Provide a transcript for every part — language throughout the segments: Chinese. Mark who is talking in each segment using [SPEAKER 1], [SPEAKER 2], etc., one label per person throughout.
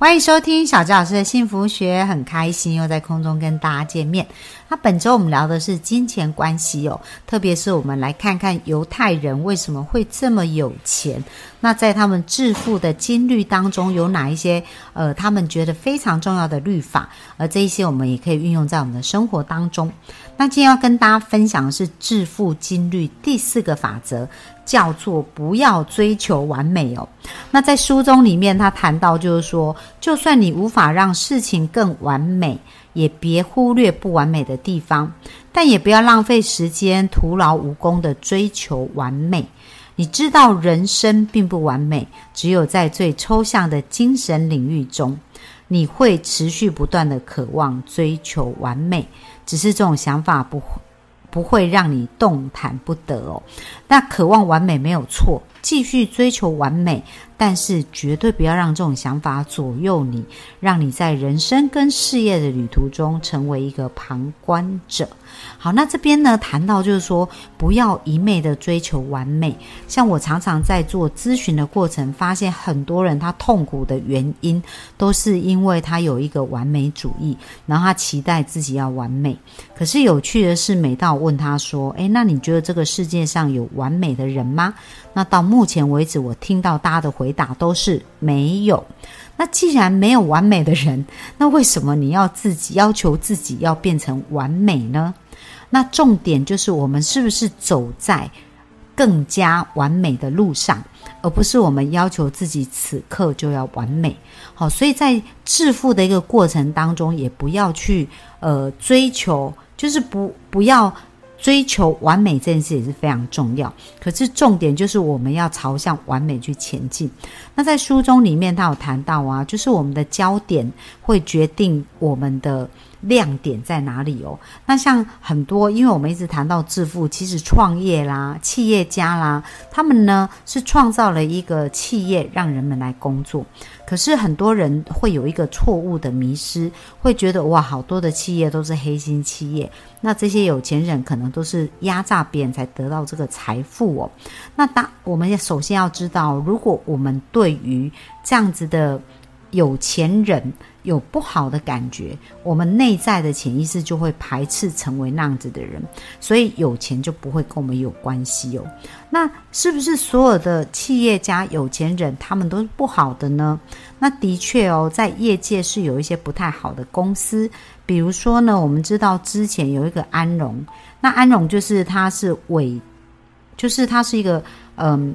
[SPEAKER 1] 欢迎收听小杰老师的幸福学，很开心又在空中跟大家见面。那本周我们聊的是金钱关系哦，特别是我们来看看犹太人为什么会这么有钱。那在他们致富的金律当中，有哪一些呃他们觉得非常重要的律法？而这一些我们也可以运用在我们的生活当中。那今天要跟大家分享的是致富金律第四个法则。叫做不要追求完美哦。那在书中里面，他谈到就是说，就算你无法让事情更完美，也别忽略不完美的地方，但也不要浪费时间，徒劳无功的追求完美。你知道人生并不完美，只有在最抽象的精神领域中，你会持续不断的渴望追求完美。只是这种想法不。不会让你动弹不得哦。那渴望完美没有错，继续追求完美，但是绝对不要让这种想法左右你，让你在人生跟事业的旅途中成为一个旁观者。好，那这边呢谈到就是说，不要一昧的追求完美。像我常常在做咨询的过程，发现很多人他痛苦的原因，都是因为他有一个完美主义，然后他期待自己要完美。可是有趣的是，每到问他说：“诶，那你觉得这个世界上有完美的人吗？”那到目前为止，我听到大家的回答都是没有。那既然没有完美的人，那为什么你要自己要求自己要变成完美呢？那重点就是我们是不是走在更加完美的路上，而不是我们要求自己此刻就要完美。好，所以在致富的一个过程当中，也不要去呃追求，就是不不要。追求完美这件事也是非常重要，可是重点就是我们要朝向完美去前进。那在书中里面，他有谈到啊，就是我们的焦点会决定我们的。亮点在哪里哦？那像很多，因为我们一直谈到致富，其实创业啦、企业家啦，他们呢是创造了一个企业，让人们来工作。可是很多人会有一个错误的迷失，会觉得哇，好多的企业都是黑心企业。那这些有钱人可能都是压榨别人才得到这个财富哦。那当我们首先要知道，如果我们对于这样子的有钱人，有不好的感觉，我们内在的潜意识就会排斥成为那样子的人，所以有钱就不会跟我们有关系哦。那是不是所有的企业家、有钱人他们都是不好的呢？那的确哦，在业界是有一些不太好的公司，比如说呢，我们知道之前有一个安荣，那安荣就是它是伪，就是它是一个嗯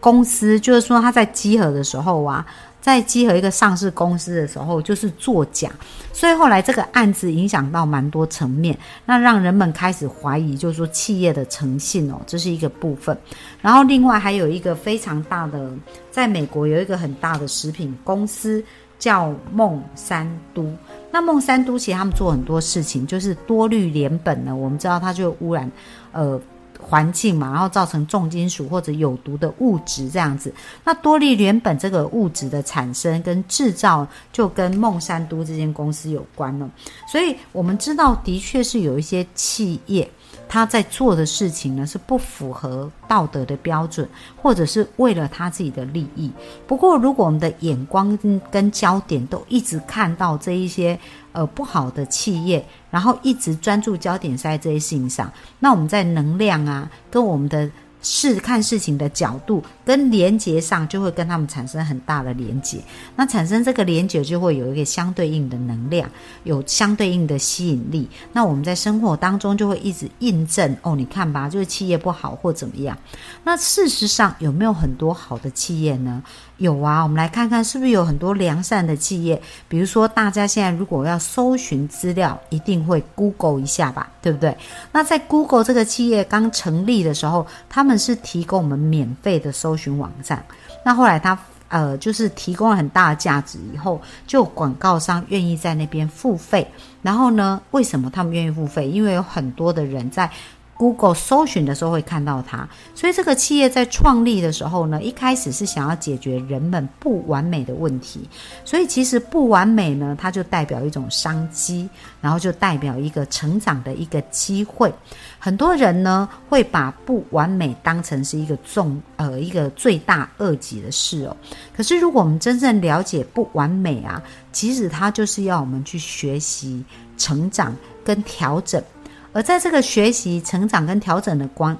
[SPEAKER 1] 公司，就是说它在集合的时候啊。在集合一个上市公司的时候，就是作假，所以后来这个案子影响到蛮多层面，那让人们开始怀疑，就是说企业的诚信哦，这是一个部分。然后另外还有一个非常大的，在美国有一个很大的食品公司叫孟山都，那孟山都其实他们做很多事情，就是多氯联苯呢，我们知道它就污染，呃。环境嘛，然后造成重金属或者有毒的物质这样子。那多利联苯这个物质的产生跟制造，就跟孟山都这间公司有关了。所以我们知道，的确是有一些企业。他在做的事情呢，是不符合道德的标准，或者是为了他自己的利益。不过，如果我们的眼光跟焦点都一直看到这一些呃不好的企业，然后一直专注焦点在这些事情上，那我们在能量啊，跟我们的。事看事情的角度跟连接上，就会跟他们产生很大的连接。那产生这个连接，就会有一个相对应的能量，有相对应的吸引力。那我们在生活当中就会一直印证哦，你看吧，就是企业不好或怎么样。那事实上有没有很多好的企业呢？有啊，我们来看看是不是有很多良善的企业。比如说，大家现在如果要搜寻资料，一定会 Google 一下吧，对不对？那在 Google 这个企业刚成立的时候，他们是提供我们免费的搜搜寻网站。那后来他呃，就是提供了很大的价值以后，就广告商愿意在那边付费。然后呢，为什么他们愿意付费？因为有很多的人在。Google 搜寻的时候会看到它。所以这个企业在创立的时候呢，一开始是想要解决人们不完美的问题。所以其实不完美呢，它就代表一种商机，然后就代表一个成长的一个机会。很多人呢会把不完美当成是一个重呃一个罪大恶极的事哦。可是如果我们真正了解不完美啊，其实它就是要我们去学习、成长跟调整。而在这个学习、成长跟调整的关，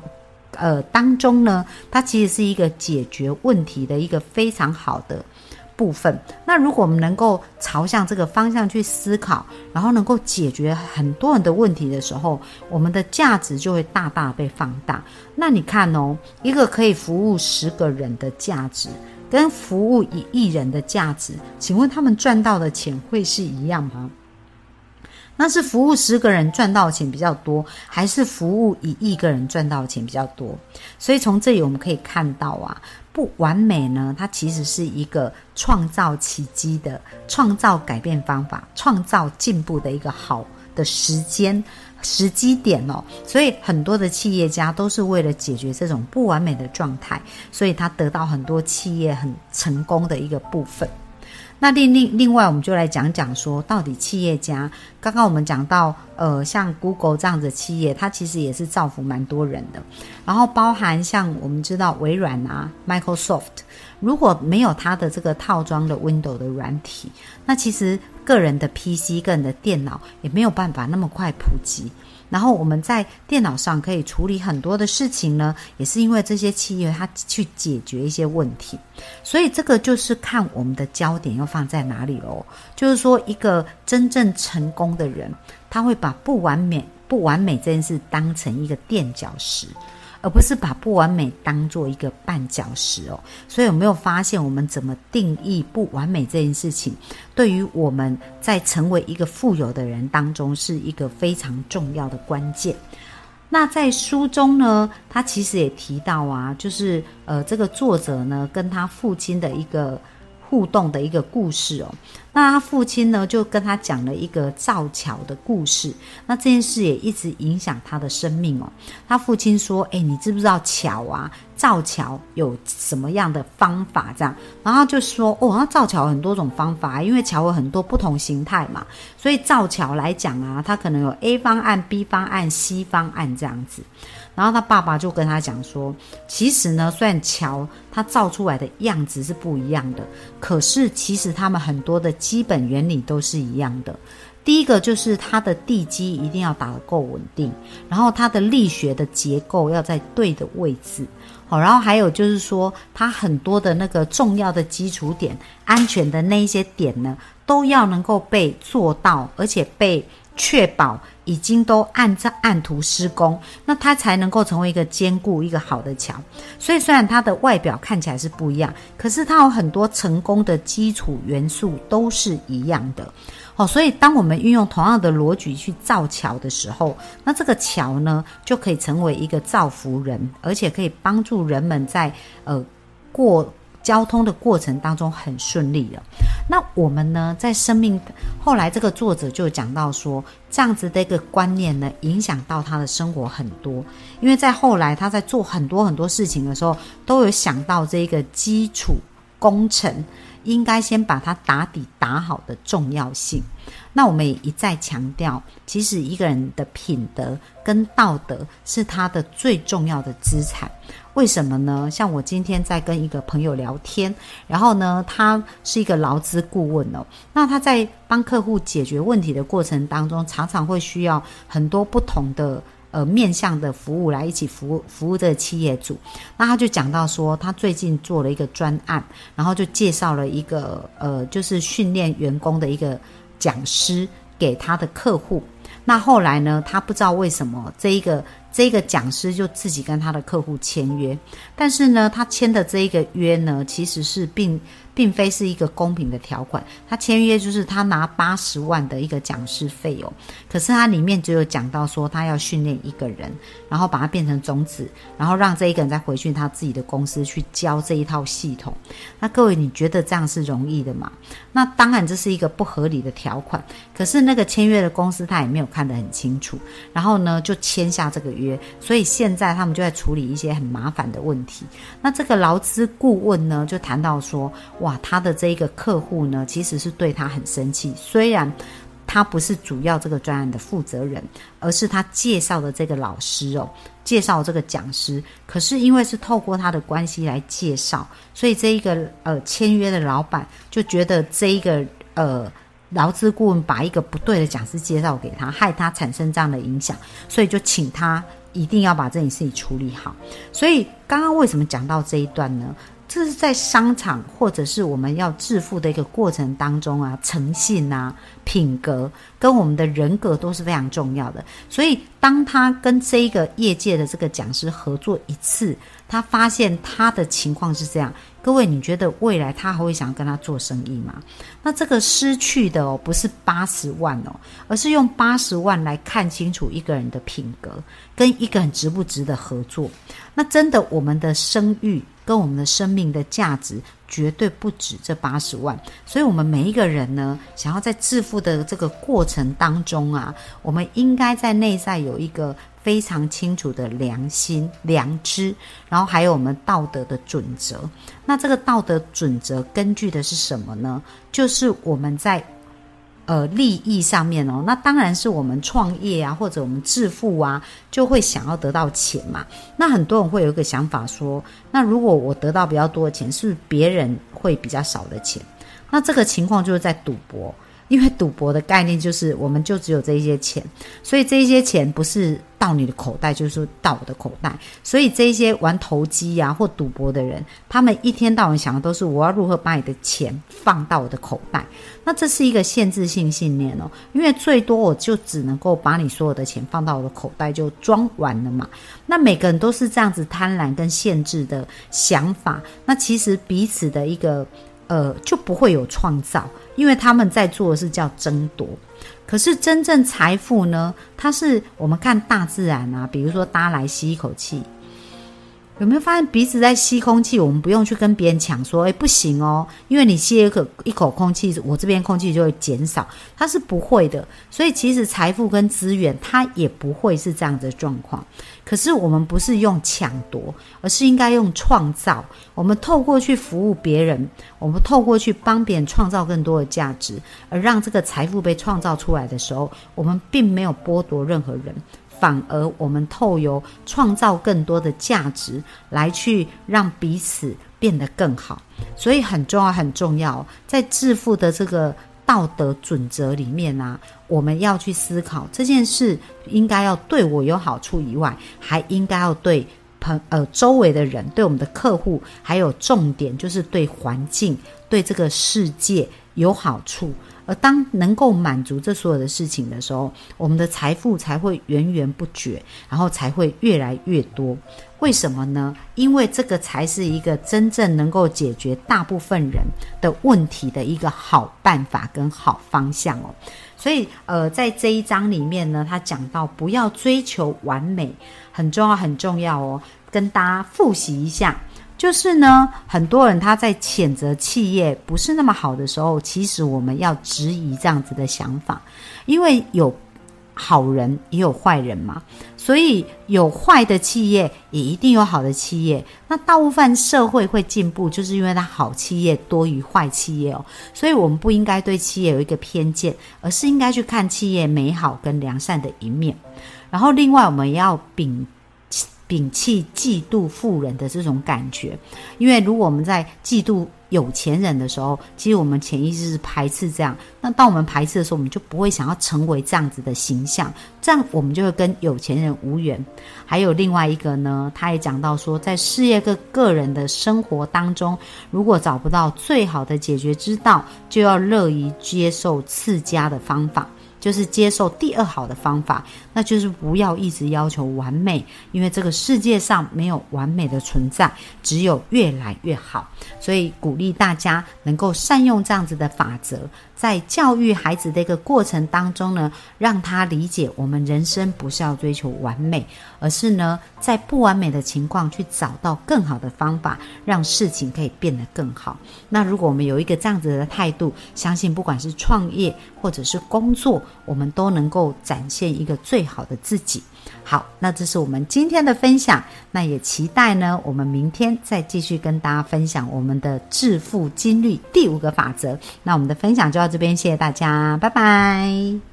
[SPEAKER 1] 呃当中呢，它其实是一个解决问题的一个非常好的部分。那如果我们能够朝向这个方向去思考，然后能够解决很多人的问题的时候，我们的价值就会大大被放大。那你看哦，一个可以服务十个人的价值，跟服务一亿人的价值，请问他们赚到的钱会是一样吗？那是服务十个人赚到钱比较多，还是服务一亿个人赚到钱比较多？所以从这里我们可以看到啊，不完美呢，它其实是一个创造奇迹的、创造改变方法、创造进步的一个好的时间时机点哦。所以很多的企业家都是为了解决这种不完美的状态，所以他得到很多企业很成功的一个部分。那另另另外，我们就来讲讲说，到底企业家，刚刚我们讲到，呃，像 Google 这样的企业，它其实也是造福蛮多人的。然后包含像我们知道微软啊，Microsoft，如果没有它的这个套装的 Windows 的软体，那其实个人的 PC、个人的电脑也没有办法那么快普及。然后我们在电脑上可以处理很多的事情呢，也是因为这些企业它去解决一些问题，所以这个就是看我们的焦点要放在哪里喽。就是说，一个真正成功的人，他会把不完美、不完美这件事当成一个垫脚石。而不是把不完美当做一个绊脚石哦，所以有没有发现我们怎么定义不完美这件事情，对于我们在成为一个富有的人当中是一个非常重要的关键。那在书中呢，他其实也提到啊，就是呃，这个作者呢跟他父亲的一个。互动的一个故事哦，那他父亲呢就跟他讲了一个造桥的故事，那这件事也一直影响他的生命哦。他父亲说：“哎，你知不知道桥啊？造桥有什么样的方法？这样，然后就说：哦，那造桥很多种方法，因为桥有很多不同形态嘛，所以造桥来讲啊，它可能有 A 方案、B 方案、C 方案这样子。”然后他爸爸就跟他讲说：“其实呢，虽然桥它造出来的样子是不一样的，可是其实他们很多的基本原理都是一样的。第一个就是它的地基一定要打得够稳定，然后它的力学的结构要在对的位置，好，然后还有就是说，它很多的那个重要的基础点、安全的那一些点呢，都要能够被做到，而且被确保。”已经都按照按图施工，那它才能够成为一个坚固、一个好的桥。所以虽然它的外表看起来是不一样，可是它有很多成功的基础元素都是一样的。哦，所以当我们运用同样的逻辑去造桥的时候，那这个桥呢就可以成为一个造福人，而且可以帮助人们在呃过。交通的过程当中很顺利了。那我们呢，在生命后来，这个作者就讲到说，这样子的一个观念呢，影响到他的生活很多。因为在后来，他在做很多很多事情的时候，都有想到这个基础工程应该先把它打底打好的重要性。那我们也一再强调，其实一个人的品德跟道德是他的最重要的资产。为什么呢？像我今天在跟一个朋友聊天，然后呢，他是一个劳资顾问哦。那他在帮客户解决问题的过程当中，常常会需要很多不同的呃面向的服务来一起服务服务这个企业主。那他就讲到说，他最近做了一个专案，然后就介绍了一个呃，就是训练员工的一个讲师给他的客户。那后来呢，他不知道为什么这一个。这一个讲师就自己跟他的客户签约，但是呢，他签的这一个约呢，其实是并并非是一个公平的条款。他签约就是他拿八十万的一个讲师费用，可是他里面只有讲到说他要训练一个人，然后把他变成种子，然后让这一个人再回去他自己的公司去教这一套系统。那各位，你觉得这样是容易的吗？那当然这是一个不合理的条款。可是那个签约的公司他也没有看得很清楚，然后呢就签下这个约，所以现在他们就在处理一些很麻烦的问题。那这个劳资顾问呢就谈到说，哇，他的这一个客户呢其实是对他很生气，虽然他不是主要这个专案的负责人，而是他介绍的这个老师哦，介绍这个讲师，可是因为是透过他的关系来介绍，所以这一个呃签约的老板就觉得这一个呃。劳资顾问把一个不对的讲师介绍给他，害他产生这样的影响，所以就请他一定要把这件事情处理好。所以刚刚为什么讲到这一段呢？这是在商场或者是我们要致富的一个过程当中啊，诚信啊、品格跟我们的人格都是非常重要的。所以当他跟这一个业界的这个讲师合作一次，他发现他的情况是这样。各位，你觉得未来他还会想跟他做生意吗？那这个失去的哦，不是八十万哦，而是用八十万来看清楚一个人的品格，跟一个人值不值得合作。那真的，我们的声誉跟我们的生命的价值绝对不止这八十万。所以，我们每一个人呢，想要在致富的这个过程当中啊，我们应该在内在有一个。非常清楚的良心、良知，然后还有我们道德的准则。那这个道德准则根据的是什么呢？就是我们在呃利益上面哦。那当然是我们创业啊，或者我们致富啊，就会想要得到钱嘛。那很多人会有一个想法说：那如果我得到比较多的钱，是不是别人会比较少的钱？那这个情况就是在赌博。因为赌博的概念就是，我们就只有这一些钱，所以这一些钱不是到你的口袋，就是到我的口袋。所以这一些玩投机呀或赌博的人，他们一天到晚想的都是我要如何把你的钱放到我的口袋。那这是一个限制性信念哦，因为最多我就只能够把你所有的钱放到我的口袋就装完了嘛。那每个人都是这样子贪婪跟限制的想法，那其实彼此的一个。呃，就不会有创造，因为他们在做的是叫争夺。可是真正财富呢？它是我们看大自然啊，比如说大家来吸一口气。有没有发现鼻子在吸空气？我们不用去跟别人抢，说哎不行哦，因为你吸一口一口空气，我这边空气就会减少。它是不会的，所以其实财富跟资源它也不会是这样的状况。可是我们不是用抢夺，而是应该用创造。我们透过去服务别人，我们透过去帮别人创造更多的价值，而让这个财富被创造出来的时候，我们并没有剥夺任何人。反而，我们透由创造更多的价值，来去让彼此变得更好。所以很重要，很重要，在致富的这个道德准则里面呢，我们要去思考这件事应该要对我有好处以外，还应该要对朋呃周围的人、对我们的客户，还有重点就是对环境、对这个世界有好处。而当能够满足这所有的事情的时候，我们的财富才会源源不绝，然后才会越来越多。为什么呢？因为这个才是一个真正能够解决大部分人的问题的一个好办法跟好方向哦。所以，呃，在这一章里面呢，他讲到不要追求完美，很重要，很重要哦。跟大家复习一下。就是呢，很多人他在谴责企业不是那么好的时候，其实我们要质疑这样子的想法，因为有好人也有坏人嘛，所以有坏的企业也一定有好的企业。那大部分社会会进步，就是因为它好企业多于坏企业哦，所以我们不应该对企业有一个偏见，而是应该去看企业美好跟良善的一面。然后另外我们要秉。摒弃嫉妒富人的这种感觉，因为如果我们在嫉妒有钱人的时候，其实我们潜意识是排斥这样。那当我们排斥的时候，我们就不会想要成为这样子的形象，这样我们就会跟有钱人无缘。还有另外一个呢，他也讲到说，在事业跟个人的生活当中，如果找不到最好的解决之道，就要乐于接受次佳的方法。就是接受第二好的方法，那就是不要一直要求完美，因为这个世界上没有完美的存在，只有越来越好。所以鼓励大家能够善用这样子的法则，在教育孩子的一个过程当中呢，让他理解我们人生不是要追求完美，而是呢在不完美的情况去找到更好的方法，让事情可以变得更好。那如果我们有一个这样子的态度，相信不管是创业或者是工作，我们都能够展现一个最好的自己。好，那这是我们今天的分享，那也期待呢，我们明天再继续跟大家分享我们的致富金律第五个法则。那我们的分享就到这边，谢谢大家，拜拜。